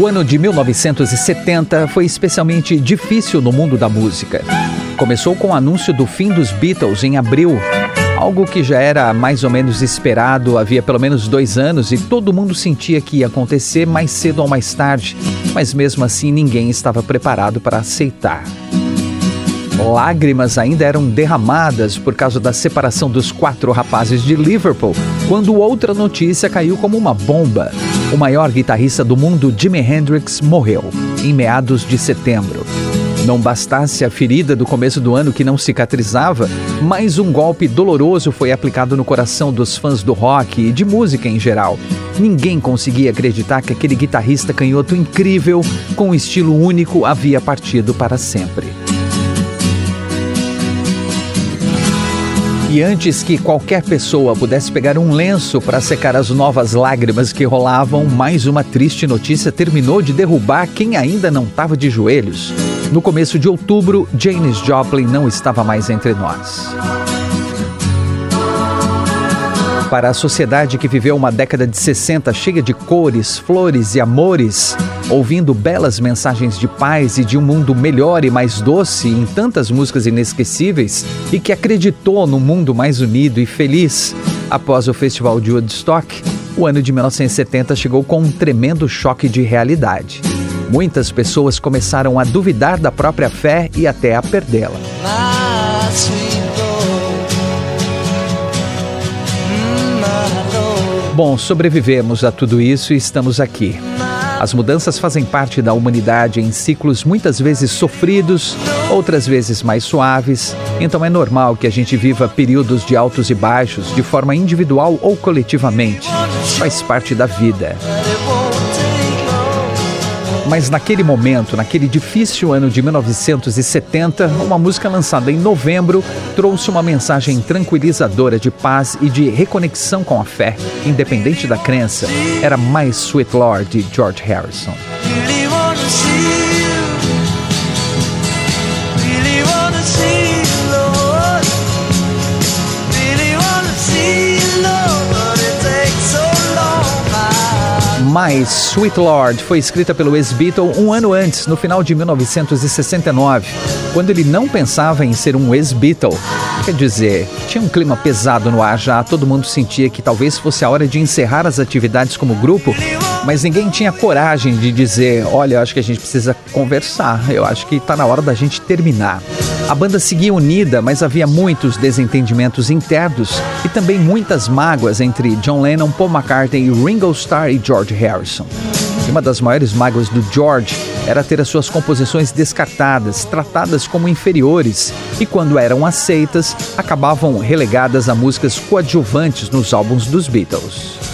O ano de 1970 foi especialmente difícil no mundo da música. Começou com o anúncio do fim dos Beatles em abril, algo que já era mais ou menos esperado havia pelo menos dois anos e todo mundo sentia que ia acontecer mais cedo ou mais tarde, mas mesmo assim ninguém estava preparado para aceitar. Lágrimas ainda eram derramadas por causa da separação dos quatro rapazes de Liverpool, quando outra notícia caiu como uma bomba. O maior guitarrista do mundo, Jimi Hendrix, morreu em meados de setembro. Não bastasse a ferida do começo do ano que não cicatrizava, mais um golpe doloroso foi aplicado no coração dos fãs do rock e de música em geral. Ninguém conseguia acreditar que aquele guitarrista canhoto incrível, com um estilo único, havia partido para sempre. E antes que qualquer pessoa pudesse pegar um lenço para secar as novas lágrimas que rolavam, mais uma triste notícia terminou de derrubar quem ainda não estava de joelhos. No começo de outubro, Janis Joplin não estava mais entre nós. Para a sociedade que viveu uma década de 60 cheia de cores, flores e amores, ouvindo belas mensagens de paz e de um mundo melhor e mais doce em tantas músicas inesquecíveis e que acreditou no mundo mais unido e feliz. Após o Festival de Woodstock, o ano de 1970 chegou com um tremendo choque de realidade. Muitas pessoas começaram a duvidar da própria fé e até a perdê-la. Bom, sobrevivemos a tudo isso e estamos aqui. As mudanças fazem parte da humanidade em ciclos muitas vezes sofridos, outras vezes mais suaves, então é normal que a gente viva períodos de altos e baixos de forma individual ou coletivamente. Faz parte da vida. Mas naquele momento, naquele difícil ano de 1970, uma música lançada em novembro trouxe uma mensagem tranquilizadora de paz e de reconexão com a fé, independente da crença. Era mais Sweet Lord de George Harrison. Mais Sweet Lord foi escrita pelo ex-Beatle um ano antes, no final de 1969, quando ele não pensava em ser um ex-Beatle. Quer dizer, tinha um clima pesado no ar já, todo mundo sentia que talvez fosse a hora de encerrar as atividades como grupo, mas ninguém tinha coragem de dizer: olha, acho que a gente precisa conversar, eu acho que está na hora da gente terminar. A banda seguia unida, mas havia muitos desentendimentos internos e também muitas mágoas entre John Lennon, Paul McCartney, Ringo Starr e George Harrison. Uma das maiores mágoas do George era ter as suas composições descartadas, tratadas como inferiores, e quando eram aceitas, acabavam relegadas a músicas coadjuvantes nos álbuns dos Beatles.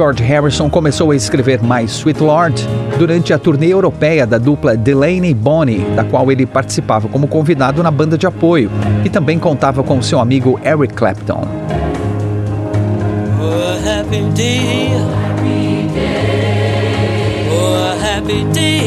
George Harrison começou a escrever mais Sweet Lord durante a turnê europeia da dupla Delaney Bonnie, da qual ele participava como convidado na banda de apoio, e também contava com seu amigo Eric Clapton.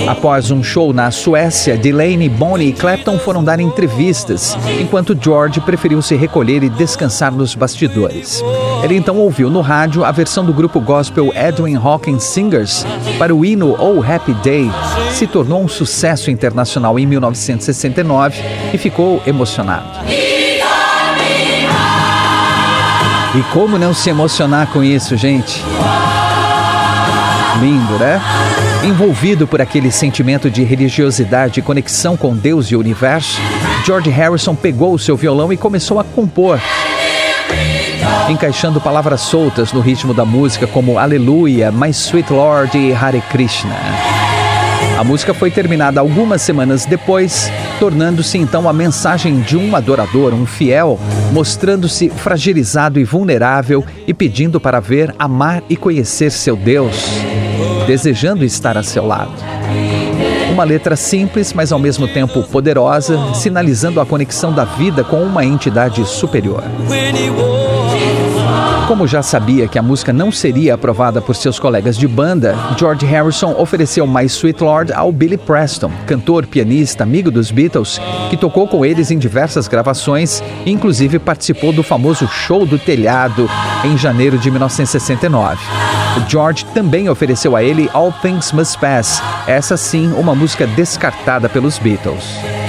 Após um show na Suécia, Delaney, Bonnie e Clapton foram dar entrevistas, enquanto George preferiu se recolher e descansar nos bastidores. Ele então ouviu no rádio a versão do grupo gospel Edwin Hawkins Singers para o hino Oh Happy Day. Se tornou um sucesso internacional em 1969 e ficou emocionado. E como não se emocionar com isso, gente? Lindo, né? Envolvido por aquele sentimento de religiosidade e conexão com Deus e o universo, George Harrison pegou o seu violão e começou a compor, encaixando palavras soltas no ritmo da música como Aleluia, My Sweet Lord e Hare Krishna. A música foi terminada algumas semanas depois, tornando-se então a mensagem de um adorador, um fiel, mostrando-se fragilizado e vulnerável e pedindo para ver, amar e conhecer seu Deus, desejando estar a seu lado. Uma letra simples, mas ao mesmo tempo poderosa, sinalizando a conexão da vida com uma entidade superior. Como já sabia que a música não seria aprovada por seus colegas de banda, George Harrison ofereceu My Sweet Lord ao Billy Preston, cantor, pianista, amigo dos Beatles, que tocou com eles em diversas gravações e inclusive participou do famoso Show do Telhado em janeiro de 1969. George também ofereceu a ele All Things Must Pass, essa sim uma música descartada pelos Beatles.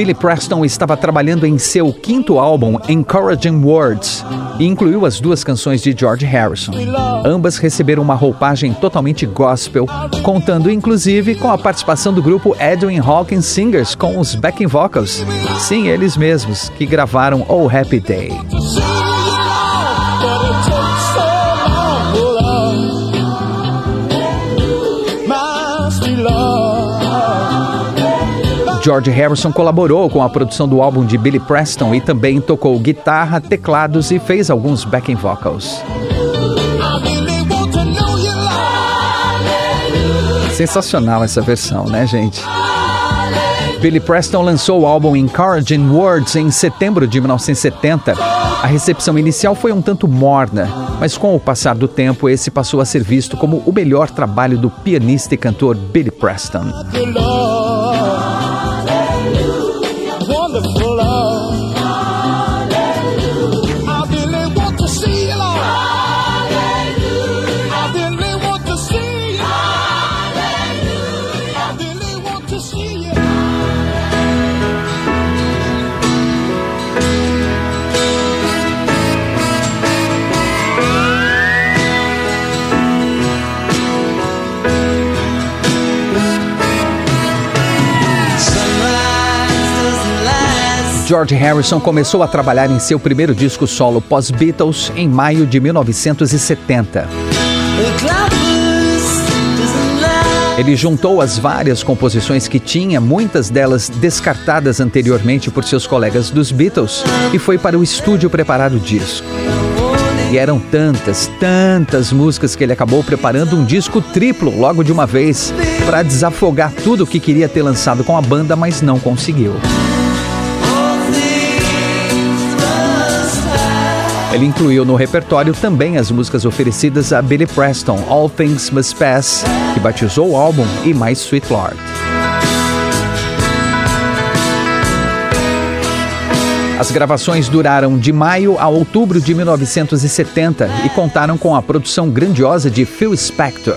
Billy Preston estava trabalhando em seu quinto álbum, Encouraging Words, e incluiu as duas canções de George Harrison. Ambas receberam uma roupagem totalmente gospel, contando inclusive com a participação do grupo Edwin Hawkins Singers com os backing vocals. Sim, eles mesmos, que gravaram Oh Happy Day. George Harrison colaborou com a produção do álbum de Billy Preston e também tocou guitarra, teclados e fez alguns backing vocals. Sensacional essa versão, né, gente? Billy Preston lançou o álbum Encouraging Words em setembro de 1970. A recepção inicial foi um tanto morna, mas com o passar do tempo, esse passou a ser visto como o melhor trabalho do pianista e cantor Billy Preston. George Harrison começou a trabalhar em seu primeiro disco solo pós-Beatles em maio de 1970. Ele juntou as várias composições que tinha, muitas delas descartadas anteriormente por seus colegas dos Beatles, e foi para o estúdio preparar o disco. E eram tantas, tantas músicas que ele acabou preparando um disco triplo logo de uma vez, para desafogar tudo o que queria ter lançado com a banda, mas não conseguiu. Ele incluiu no repertório também as músicas oferecidas a Billy Preston, All Things Must Pass, que batizou o álbum, e My Sweet Lord. As gravações duraram de maio a outubro de 1970 e contaram com a produção grandiosa de Phil Spector,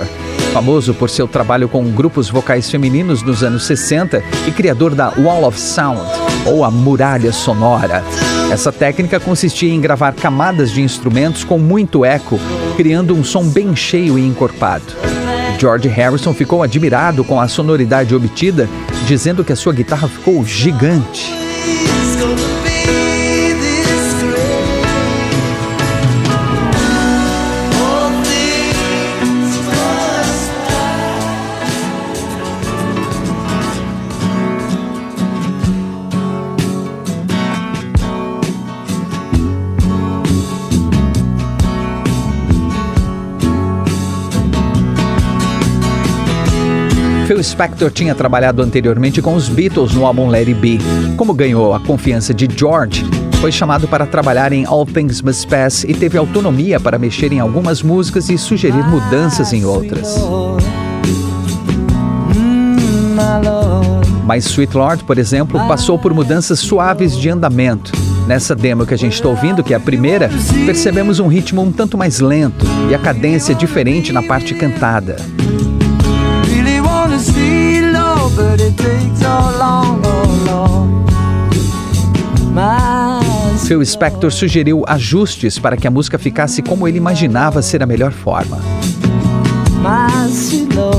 famoso por seu trabalho com grupos vocais femininos nos anos 60 e criador da Wall of Sound, ou a Muralha Sonora. Essa técnica consistia em gravar camadas de instrumentos com muito eco, criando um som bem cheio e encorpado. George Harrison ficou admirado com a sonoridade obtida, dizendo que a sua guitarra ficou gigante. Spector tinha trabalhado anteriormente com os Beatles no álbum Let It Be. Como ganhou a confiança de George, foi chamado para trabalhar em All Things Must Pass e teve autonomia para mexer em algumas músicas e sugerir mudanças em outras. Mas Sweet Lord, por exemplo, passou por mudanças suaves de andamento. Nessa demo que a gente está ouvindo, que é a primeira, percebemos um ritmo um tanto mais lento e a cadência diferente na parte cantada. Phil Spector sugeriu ajustes para que a música ficasse como ele imaginava ser a melhor forma.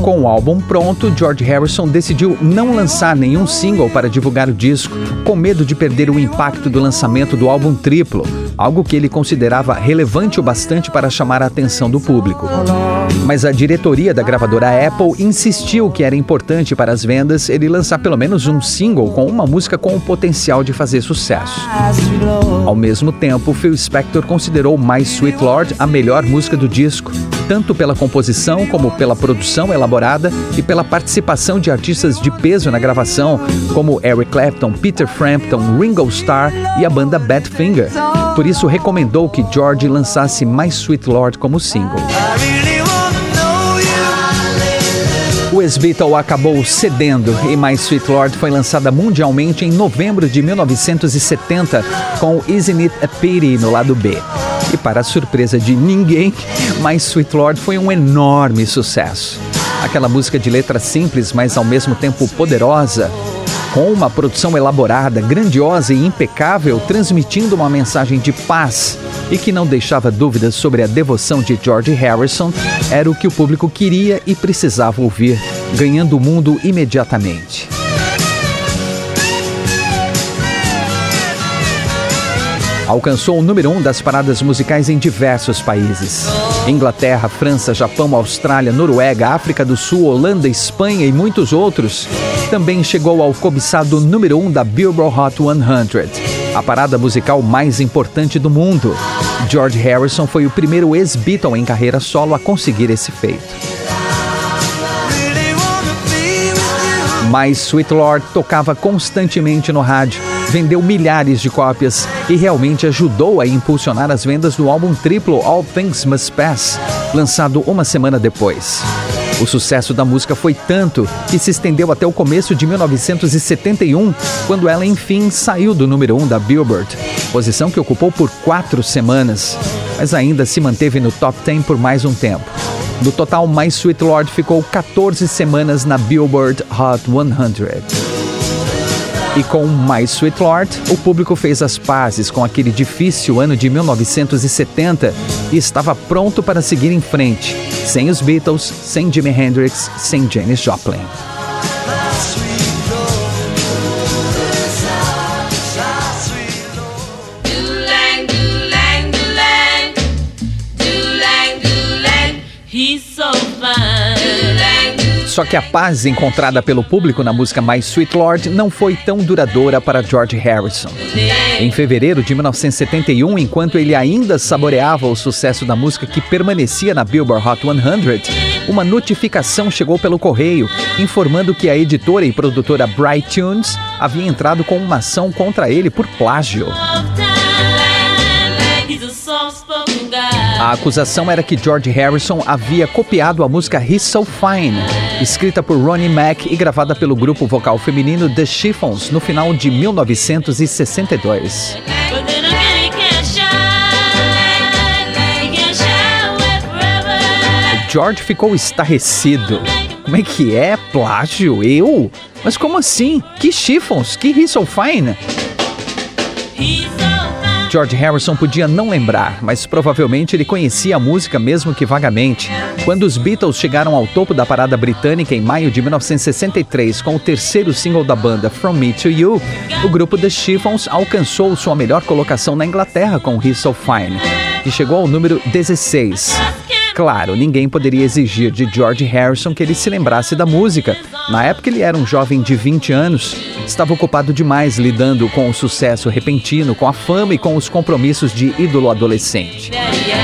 Com o álbum pronto, George Harrison decidiu não lançar nenhum single para divulgar o disco, com medo de perder o impacto do lançamento do álbum triplo, algo que ele considerava relevante o bastante para chamar a atenção do público. Mas a diretoria da gravadora Apple insistiu que era importante para as vendas ele lançar pelo menos um single com uma música com o potencial de fazer sucesso. Ao mesmo tempo, Phil Spector considerou My Sweet Lord a melhor música do disco, tanto pela composição como pela produção elaborada e pela participação de artistas de peso na gravação, como Eric Clapton, Peter Frampton, Ringo Starr e a banda Badfinger. Por isso, recomendou que George lançasse My Sweet Lord como single. O ex-Beatle acabou cedendo e My Sweet Lord foi lançada mundialmente em novembro de 1970 com Isn't It a Pity no lado B. E para a surpresa de ninguém, My Sweet Lord foi um enorme sucesso. Aquela música de letra simples, mas ao mesmo tempo poderosa, com uma produção elaborada, grandiosa e impecável, transmitindo uma mensagem de paz e que não deixava dúvidas sobre a devoção de George Harrison, era o que o público queria e precisava ouvir, ganhando o mundo imediatamente. alcançou o número um das paradas musicais em diversos países. Inglaterra, França, Japão, Austrália, Noruega, África do Sul, Holanda, Espanha e muitos outros. Também chegou ao cobiçado número um da Billboard Hot 100, a parada musical mais importante do mundo. George Harrison foi o primeiro ex-Beatle em carreira solo a conseguir esse feito. Mas Sweet Lord tocava constantemente no rádio vendeu milhares de cópias e realmente ajudou a impulsionar as vendas do álbum triplo All Things Must Pass, lançado uma semana depois. O sucesso da música foi tanto que se estendeu até o começo de 1971, quando ela enfim saiu do número 1 um da Billboard, posição que ocupou por quatro semanas, mas ainda se manteve no top 10 por mais um tempo. No total, My Sweet Lord ficou 14 semanas na Billboard Hot 100. E com My Sweet Lord, o público fez as pazes com aquele difícil ano de 1970 e estava pronto para seguir em frente, sem os Beatles, sem Jimi Hendrix, sem Janis Joplin. Só que a paz encontrada pelo público na música My Sweet Lord não foi tão duradoura para George Harrison. Em fevereiro de 1971, enquanto ele ainda saboreava o sucesso da música que permanecia na Billboard Hot 100, uma notificação chegou pelo correio informando que a editora e produtora Bright Tunes havia entrado com uma ação contra ele por plágio. A acusação era que George Harrison havia copiado a música He's So Fine, escrita por Ronnie Mack e gravada pelo grupo vocal feminino The Chiffons no final de 1962. George ficou estarrecido. Como é que é? Plágio? Eu? Mas como assim? Que Chiffons? Que He's So Fine? George Harrison podia não lembrar, mas provavelmente ele conhecia a música mesmo que vagamente. Quando os Beatles chegaram ao topo da parada britânica em maio de 1963 com o terceiro single da banda From Me to You, o grupo The Chiffons alcançou sua melhor colocação na Inglaterra com He's So Fine, que chegou ao número 16. Claro, ninguém poderia exigir de George Harrison que ele se lembrasse da música. Na época ele era um jovem de 20 anos, estava ocupado demais lidando com o sucesso repentino, com a fama e com os compromissos de ídolo adolescente.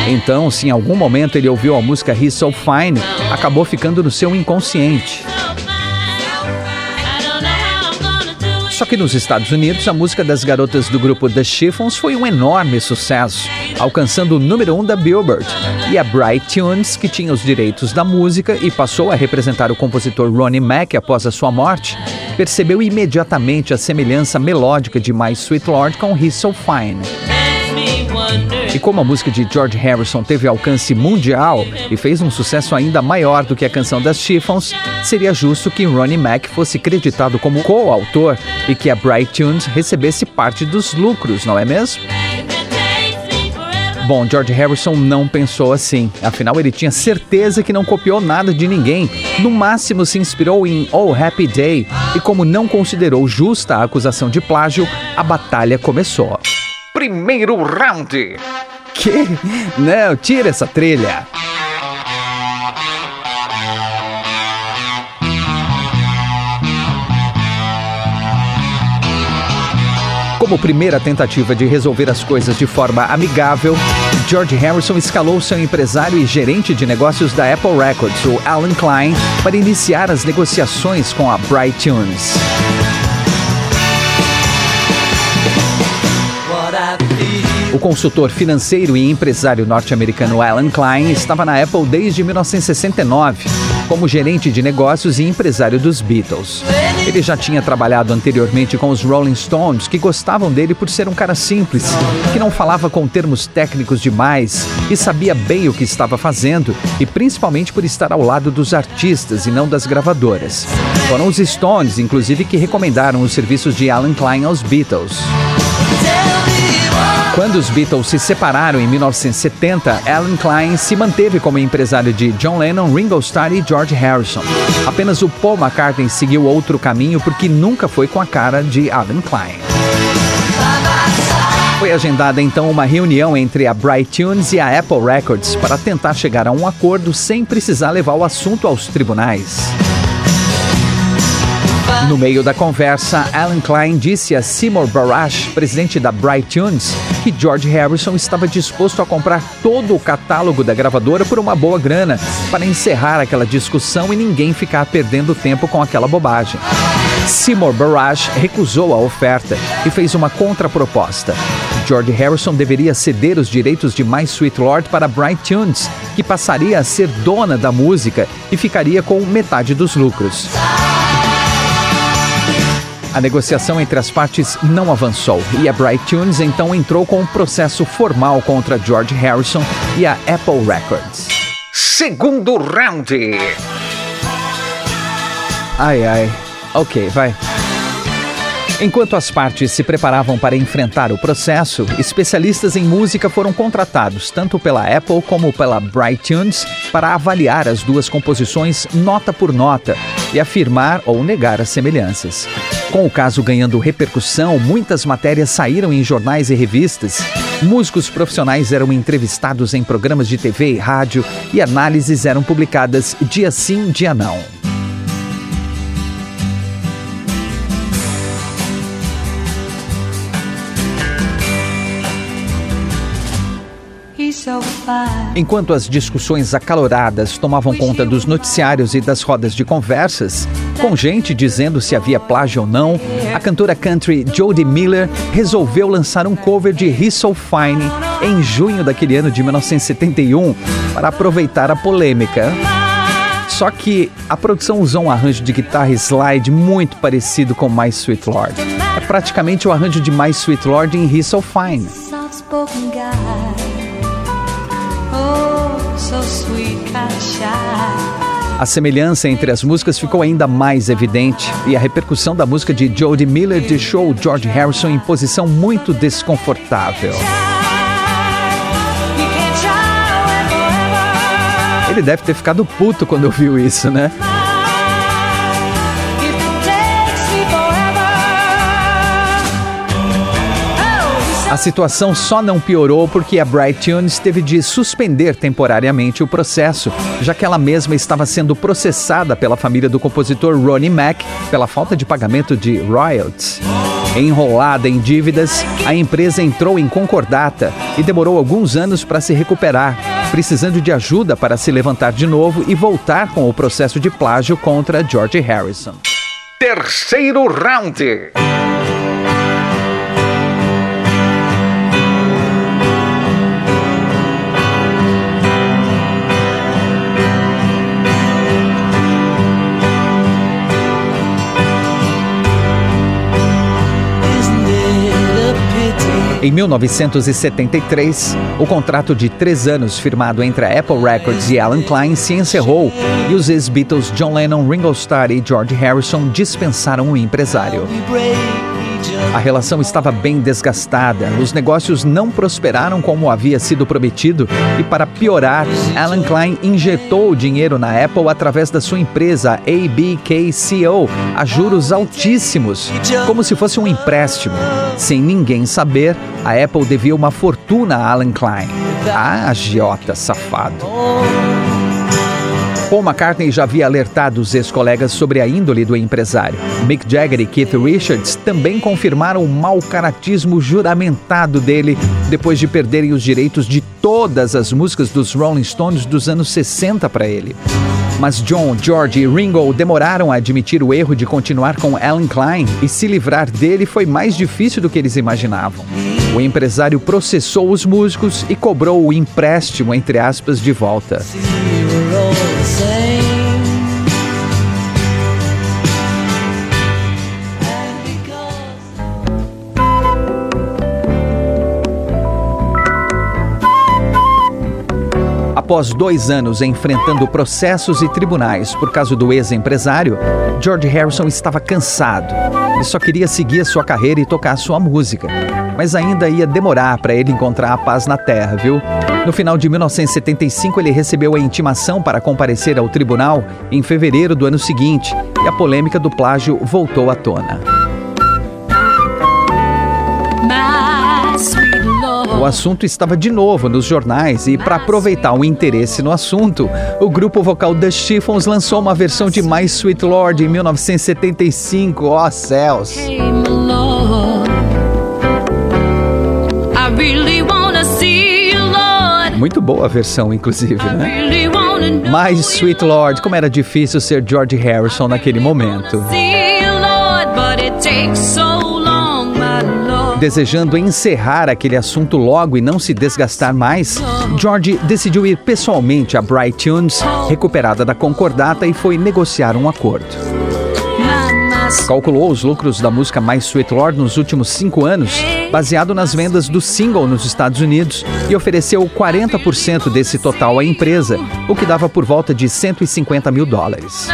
Então, se em algum momento ele ouviu a música He's So Fine, acabou ficando no seu inconsciente. Só que nos Estados Unidos, a música das garotas do grupo The Chiffons foi um enorme sucesso, alcançando o número 1 um da Billboard. E a Bright Tunes, que tinha os direitos da música e passou a representar o compositor Ronnie Mack após a sua morte, percebeu imediatamente a semelhança melódica de My Sweet Lord com He's So Fine. E como a música de George Harrison teve alcance mundial e fez um sucesso ainda maior do que a canção das Chiffons, seria justo que Ronnie Mack fosse creditado como coautor e que a Bright Tunes recebesse parte dos lucros, não é mesmo? Bom, George Harrison não pensou assim. Afinal, ele tinha certeza que não copiou nada de ninguém. No máximo, se inspirou em Oh Happy Day. E como não considerou justa a acusação de plágio, a batalha começou. Primeiro round. Que? Não, tira essa trilha. Como primeira tentativa de resolver as coisas de forma amigável, George Harrison escalou seu empresário e gerente de negócios da Apple Records, o Alan Klein, para iniciar as negociações com a Bright Tunes. O consultor financeiro e empresário norte-americano Alan Klein estava na Apple desde 1969, como gerente de negócios e empresário dos Beatles. Ele já tinha trabalhado anteriormente com os Rolling Stones, que gostavam dele por ser um cara simples, que não falava com termos técnicos demais e sabia bem o que estava fazendo, e principalmente por estar ao lado dos artistas e não das gravadoras. Foram os Stones, inclusive, que recomendaram os serviços de Alan Klein aos Beatles. Quando os Beatles se separaram em 1970, Alan Klein se manteve como empresário de John Lennon, Ringo Starr e George Harrison. Apenas o Paul McCartney seguiu outro caminho porque nunca foi com a cara de Alan Klein. Foi agendada então uma reunião entre a Bright Tunes e a Apple Records para tentar chegar a um acordo sem precisar levar o assunto aos tribunais. No meio da conversa, Alan Klein disse a Seymour Barash, presidente da Bright Tunes, que George Harrison estava disposto a comprar todo o catálogo da gravadora por uma boa grana, para encerrar aquela discussão e ninguém ficar perdendo tempo com aquela bobagem. Seymour Barash recusou a oferta e fez uma contraproposta. George Harrison deveria ceder os direitos de My Sweet Lord para Bright Tunes, que passaria a ser dona da música e ficaria com metade dos lucros. A negociação entre as partes não avançou e a Bright Tunes então entrou com um processo formal contra George Harrison e a Apple Records. Segundo round. Ai ai. Ok, vai. Enquanto as partes se preparavam para enfrentar o processo, especialistas em música foram contratados tanto pela Apple como pela Bright Tunes para avaliar as duas composições nota por nota e afirmar ou negar as semelhanças. Com o caso ganhando repercussão, muitas matérias saíram em jornais e revistas. Músicos profissionais eram entrevistados em programas de TV e rádio e análises eram publicadas dia sim, dia não. Enquanto as discussões acaloradas tomavam conta dos noticiários e das rodas de conversas, com gente dizendo se havia plágio ou não, a cantora country Jodie Miller resolveu lançar um cover de He's So Fine em junho daquele ano de 1971 para aproveitar a polêmica. Só que a produção usou um arranjo de guitarra slide muito parecido com My Sweet Lord. É praticamente o arranjo de My Sweet Lord em He's So Fine. A semelhança entre as músicas ficou ainda mais evidente e a repercussão da música de Jodie Miller deixou George Harrison em posição muito desconfortável. Ele deve ter ficado puto quando ouviu isso, né? A situação só não piorou porque a Bright Tunes teve de suspender temporariamente o processo, já que ela mesma estava sendo processada pela família do compositor Ronnie Mack pela falta de pagamento de royalties. Enrolada em dívidas, a empresa entrou em concordata e demorou alguns anos para se recuperar, precisando de ajuda para se levantar de novo e voltar com o processo de plágio contra George Harrison. Terceiro round. Em 1973, o contrato de três anos firmado entre a Apple Records e Alan Klein se encerrou e os ex-Beatles John Lennon, Ringo Starr e George Harrison dispensaram o empresário. A relação estava bem desgastada, os negócios não prosperaram como havia sido prometido e, para piorar, Alan Klein injetou o dinheiro na Apple através da sua empresa ABKCO a juros altíssimos, como se fosse um empréstimo. Sem ninguém saber, a Apple devia uma fortuna a Alan Klein. Ah, agiota safado. Paul McCartney já havia alertado os ex-colegas sobre a índole do empresário. Mick Jagger e Keith Richards também confirmaram o mau caratismo juramentado dele depois de perderem os direitos de todas as músicas dos Rolling Stones dos anos 60 para ele. Mas John, George e Ringo demoraram a admitir o erro de continuar com Alan Klein e se livrar dele foi mais difícil do que eles imaginavam. O empresário processou os músicos e cobrou o empréstimo, entre aspas, de volta. Após dois anos enfrentando processos e tribunais por causa do ex-empresário, George Harrison estava cansado. Ele só queria seguir sua carreira e tocar sua música. Mas ainda ia demorar para ele encontrar a paz na terra, viu? No final de 1975, ele recebeu a intimação para comparecer ao tribunal em fevereiro do ano seguinte e a polêmica do plágio voltou à tona. O assunto estava de novo nos jornais e, para aproveitar o interesse no assunto, o grupo vocal The Chiffons lançou uma versão de My Sweet Lord em 1975. Ó oh, céus! Muito boa a versão, inclusive, né? My Sweet Lord, como era difícil ser George Harrison naquele momento. Desejando encerrar aquele assunto logo e não se desgastar mais, George decidiu ir pessoalmente a Bright Tunes, recuperada da concordata, e foi negociar um acordo. Calculou os lucros da música My Sweet Lord nos últimos cinco anos, baseado nas vendas do single nos Estados Unidos, e ofereceu 40% desse total à empresa, o que dava por volta de 150 mil dólares.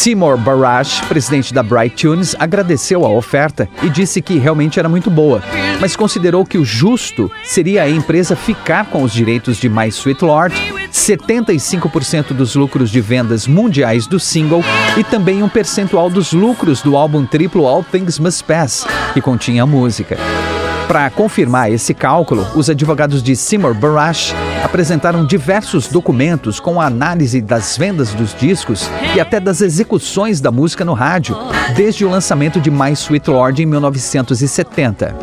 Seymour Barash, presidente da Bright Tunes, agradeceu a oferta e disse que realmente era muito boa, mas considerou que o justo seria a empresa ficar com os direitos de My Sweet Lord, 75% dos lucros de vendas mundiais do single e também um percentual dos lucros do álbum triplo All Things Must Pass, que continha a música. Para confirmar esse cálculo, os advogados de Seymour Barash apresentaram diversos documentos com a análise das vendas dos discos e até das execuções da música no rádio, desde o lançamento de My Sweet Lord em 1970.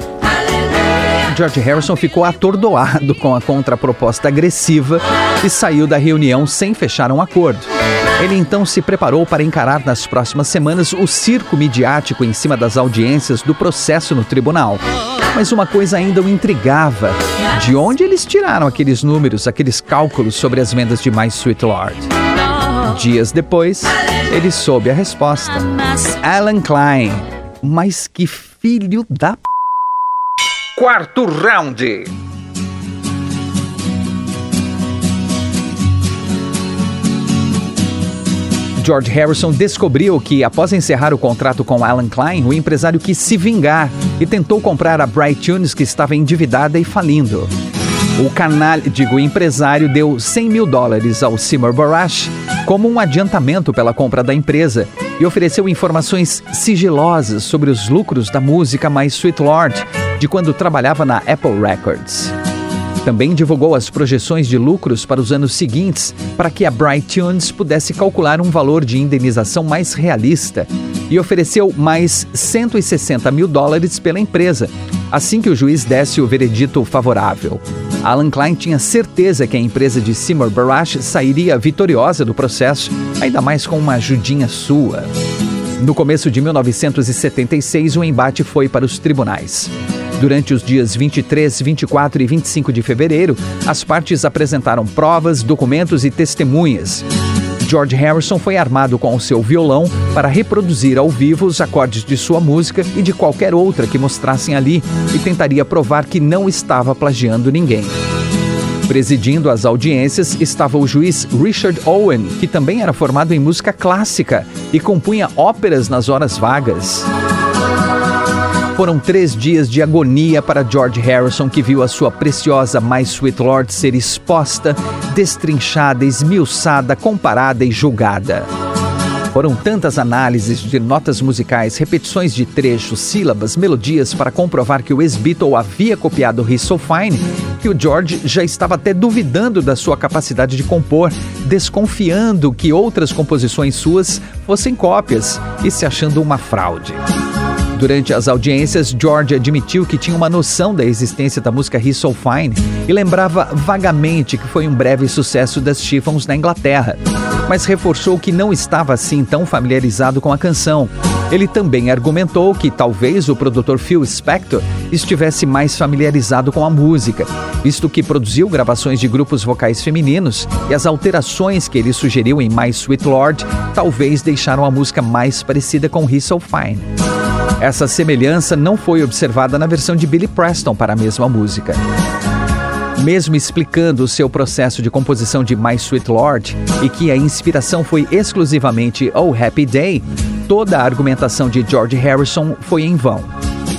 George Harrison ficou atordoado com a contraproposta agressiva e saiu da reunião sem fechar um acordo. Ele então se preparou para encarar nas próximas semanas o circo midiático em cima das audiências do processo no tribunal. Mas uma coisa ainda o intrigava: de onde eles tiraram aqueles números, aqueles cálculos sobre as vendas de My Sweet Lord? Dias depois, ele soube a resposta. Alan Klein. Mas que filho da. Quarto round. George Harrison descobriu que, após encerrar o contrato com Alan Klein, o empresário quis se vingar e tentou comprar a Bright Tunes, que estava endividada e falindo. O canal, digo, empresário deu 100 mil dólares ao Seymour Barash como um adiantamento pela compra da empresa e ofereceu informações sigilosas sobre os lucros da música My Sweet Lord, de quando trabalhava na Apple Records. Também divulgou as projeções de lucros para os anos seguintes para que a Bright Tunes pudesse calcular um valor de indenização mais realista e ofereceu mais 160 mil dólares pela empresa, assim que o juiz desse o veredito favorável. Alan Klein tinha certeza que a empresa de Seymour Barash sairia vitoriosa do processo, ainda mais com uma ajudinha sua. No começo de 1976, o embate foi para os tribunais. Durante os dias 23, 24 e 25 de fevereiro, as partes apresentaram provas, documentos e testemunhas. George Harrison foi armado com o seu violão para reproduzir ao vivo os acordes de sua música e de qualquer outra que mostrassem ali e tentaria provar que não estava plagiando ninguém. Presidindo as audiências estava o juiz Richard Owen, que também era formado em música clássica e compunha óperas nas horas vagas. Foram três dias de agonia para George Harrison, que viu a sua preciosa My Sweet Lord ser exposta, destrinchada, esmiuçada, comparada e julgada. Foram tantas análises de notas musicais, repetições de trechos, sílabas, melodias para comprovar que o ex-Beatle havia copiado He's So Fine, que o George já estava até duvidando da sua capacidade de compor, desconfiando que outras composições suas fossem cópias e se achando uma fraude. Durante as audiências, George admitiu que tinha uma noção da existência da música He's So Fine e lembrava vagamente que foi um breve sucesso das Chiffons na Inglaterra, mas reforçou que não estava assim tão familiarizado com a canção. Ele também argumentou que talvez o produtor Phil Spector estivesse mais familiarizado com a música, visto que produziu gravações de grupos vocais femininos e as alterações que ele sugeriu em My Sweet Lord talvez deixaram a música mais parecida com He's So Fine. Essa semelhança não foi observada na versão de Billy Preston para a mesma música. Mesmo explicando o seu processo de composição de My Sweet Lord e que a inspiração foi exclusivamente Oh Happy Day, toda a argumentação de George Harrison foi em vão.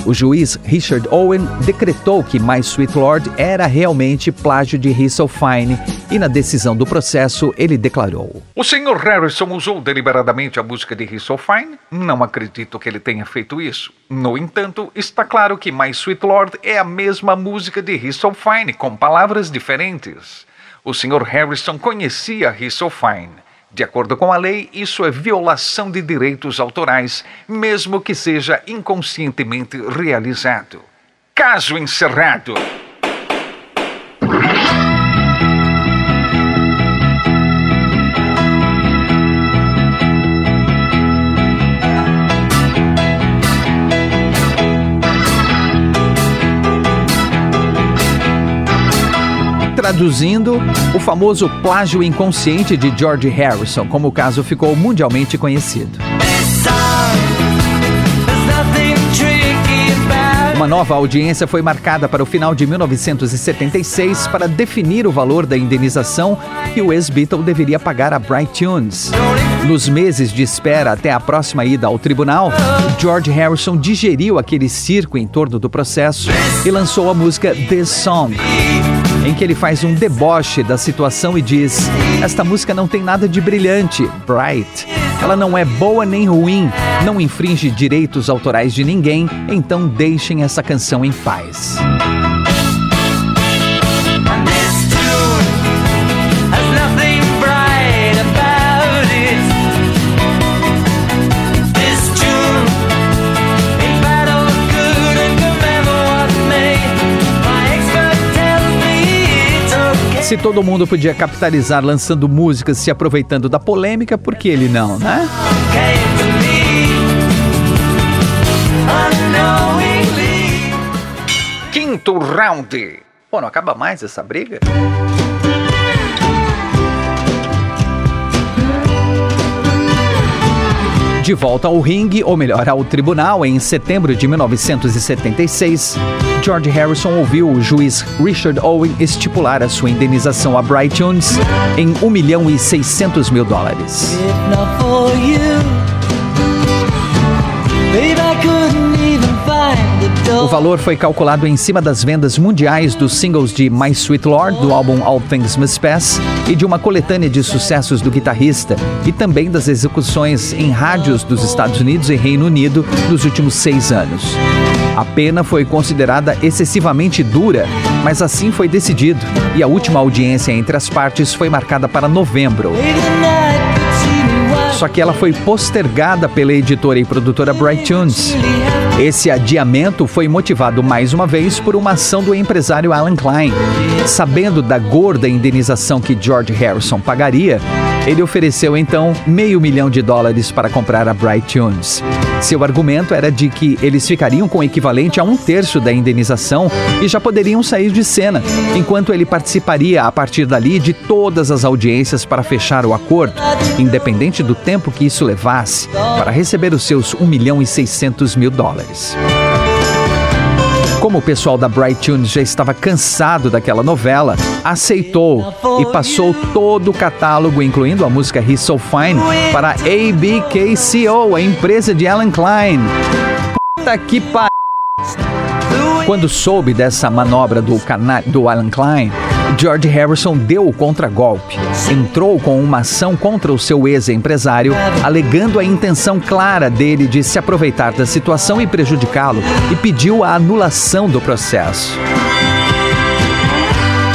O juiz Richard Owen decretou que My Sweet Lord era realmente plágio de He's So Fine e na decisão do processo ele declarou: O Sr. Harrison usou deliberadamente a música de So Fine? Não acredito que ele tenha feito isso. No entanto, está claro que My Sweet Lord é a mesma música de So Fine, com palavras diferentes. O Sr. Harrison conhecia So Fine. De acordo com a lei, isso é violação de direitos autorais, mesmo que seja inconscientemente realizado. Caso encerrado. Traduzindo o famoso plágio inconsciente de George Harrison, como o caso ficou mundialmente conhecido. Uma nova audiência foi marcada para o final de 1976 para definir o valor da indenização que o ex-Beatle deveria pagar a Bright Tunes. Nos meses de espera até a próxima ida ao tribunal, George Harrison digeriu aquele circo em torno do processo e lançou a música This Song em que ele faz um deboche da situação e diz: Esta música não tem nada de brilhante, bright. Ela não é boa nem ruim, não infringe direitos autorais de ninguém, então deixem essa canção em paz. Se todo mundo podia capitalizar lançando músicas se aproveitando da polêmica, por que ele não, né? Quinto round. Pô, não acaba mais essa briga? De volta ao ringue, ou melhor, ao tribunal, em setembro de 1976, George Harrison ouviu o juiz Richard Owen estipular a sua indenização a Bright em 1 milhão e 600 mil dólares. O valor foi calculado em cima das vendas mundiais dos singles de My Sweet Lord, do álbum All Things Must Pass, e de uma coletânea de sucessos do guitarrista, e também das execuções em rádios dos Estados Unidos e Reino Unido nos últimos seis anos. A pena foi considerada excessivamente dura, mas assim foi decidido, e a última audiência entre as partes foi marcada para novembro. Só que ela foi postergada pela editora e produtora Bright Tunes. Esse adiamento foi motivado mais uma vez por uma ação do empresário Alan Klein. Sabendo da gorda indenização que George Harrison pagaria, Ele ofereceu então meio milhão de dólares para comprar a Bright Tunes. Seu argumento era de que eles ficariam com o equivalente a um terço da indenização e já poderiam sair de cena, enquanto ele participaria a partir dali de todas as audiências para fechar o acordo, independente do tempo que isso levasse, para receber os seus 1 milhão e 600 mil dólares. Como o pessoal da Bright Tunes já estava cansado daquela novela, aceitou e passou todo o catálogo, incluindo a música He's So Fine, para ABKCO, a empresa de Alan Klein. Puta que pariu! Quando soube dessa manobra do, do Alan Klein, George Harrison deu o contragolpe. Entrou com uma ação contra o seu ex-empresário, alegando a intenção clara dele de se aproveitar da situação e prejudicá-lo, e pediu a anulação do processo.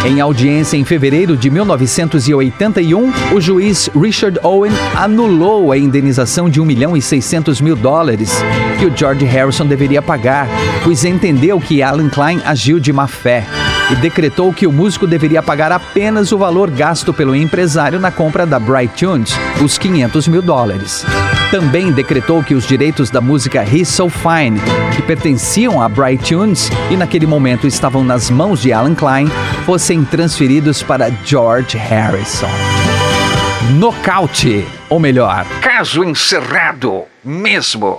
Em audiência em fevereiro de 1981, o juiz Richard Owen anulou a indenização de 1 milhão e 600 mil dólares que o George Harrison deveria pagar, pois entendeu que Alan Klein agiu de má fé e decretou que o músico deveria pagar apenas o valor gasto pelo empresário na compra da Bright Tunes, os 500 mil dólares. Também decretou que os direitos da música He's So Fine, que pertenciam a Bright Tunes e naquele momento estavam nas mãos de Alan Klein, fossem transferidos para George Harrison. Nocaute, ou melhor, caso encerrado mesmo.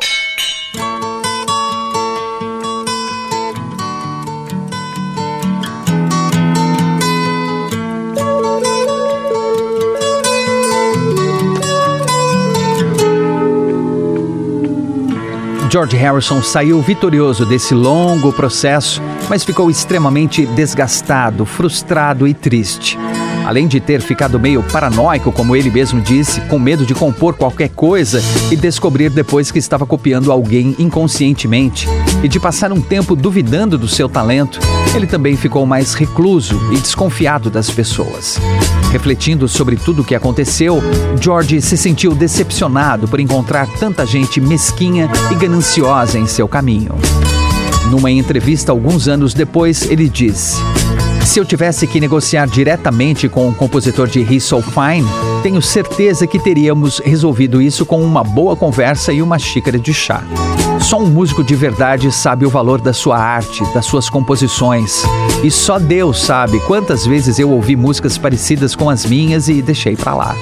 George Harrison saiu vitorioso desse longo processo, mas ficou extremamente desgastado, frustrado e triste. Além de ter ficado meio paranoico, como ele mesmo disse, com medo de compor qualquer coisa e descobrir depois que estava copiando alguém inconscientemente, e de passar um tempo duvidando do seu talento, ele também ficou mais recluso e desconfiado das pessoas. Refletindo sobre tudo o que aconteceu, George se sentiu decepcionado por encontrar tanta gente mesquinha e gananciosa em seu caminho. Numa entrevista alguns anos depois, ele disse: se eu tivesse que negociar diretamente com o compositor de He's So Fine, tenho certeza que teríamos resolvido isso com uma boa conversa e uma xícara de chá. Só um músico de verdade sabe o valor da sua arte, das suas composições. E só Deus sabe quantas vezes eu ouvi músicas parecidas com as minhas e deixei para lá.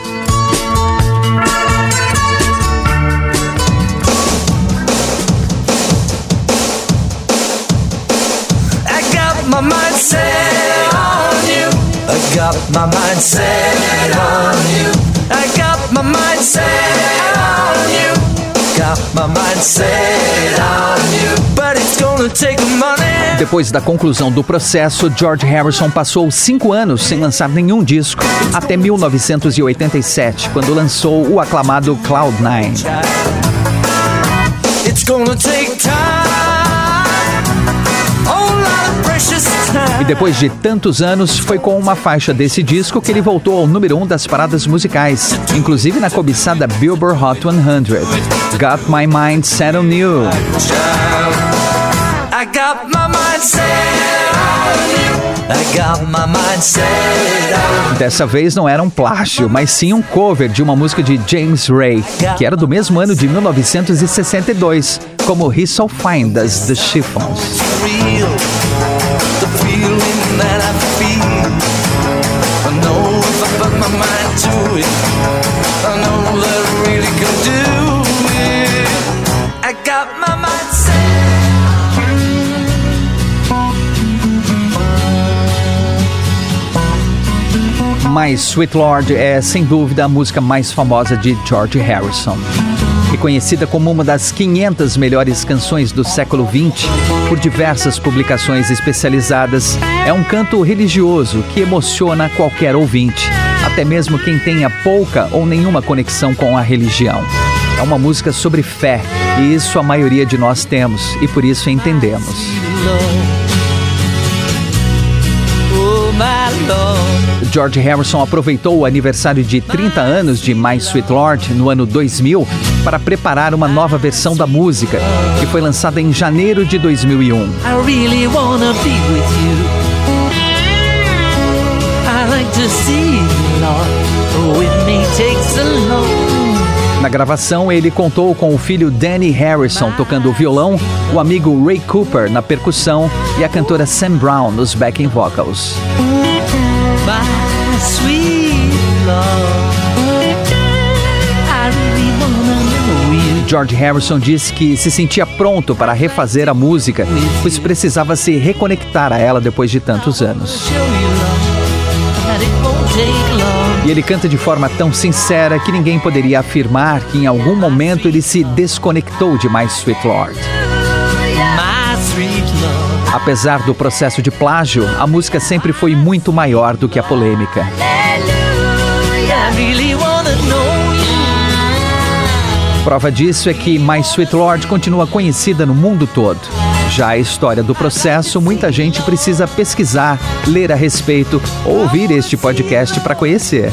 Got my mind set on you. I got my mind set on you. Got my mind set on you. But it's gonna take money. Depois da conclusão do processo, George Harrison passou cinco anos sem lançar nenhum disco, até 1987, quando lançou o aclamado Cloud Nine. It's gonna take time. E depois de tantos anos, foi com uma faixa desse disco que ele voltou ao número 1 um das paradas musicais, inclusive na cobiçada Billboard Hot 100. Got My Mind Set on You. I got my mind set on you. Dessa vez não era um plágio, mas sim um cover de uma música de James Ray, que era do mesmo ano de 1962, como He's So Fine das The Chiffons. I got my mind My Sweet Lord é, sem dúvida, a música mais famosa de George Harrison. Reconhecida como uma das 500 melhores canções do século XX por diversas publicações especializadas, é um canto religioso que emociona qualquer ouvinte, até mesmo quem tenha pouca ou nenhuma conexão com a religião. É uma música sobre fé, e isso a maioria de nós temos, e por isso entendemos. George Harrison aproveitou o aniversário de 30 anos de My Sweet Lord no ano 2000 para preparar uma nova versão da música, que foi lançada em janeiro de 2001. Na gravação, ele contou com o filho Danny Harrison tocando o violão, o amigo Ray Cooper na percussão e a cantora Sam Brown nos backing vocals. George Harrison disse que se sentia pronto para refazer a música, pois precisava se reconectar a ela depois de tantos anos. E ele canta de forma tão sincera que ninguém poderia afirmar que em algum momento ele se desconectou de My Sweet Lord. Apesar do processo de plágio, a música sempre foi muito maior do que a polêmica. Prova disso é que My Sweet Lord continua conhecida no mundo todo. Já a história do processo, muita gente precisa pesquisar, ler a respeito ou ouvir este podcast para conhecer.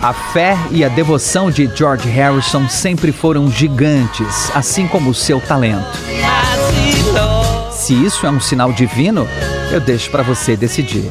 A fé e a devoção de George Harrison sempre foram gigantes, assim como o seu talento. Se isso é um sinal divino, eu deixo para você decidir.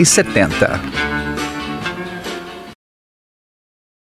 70.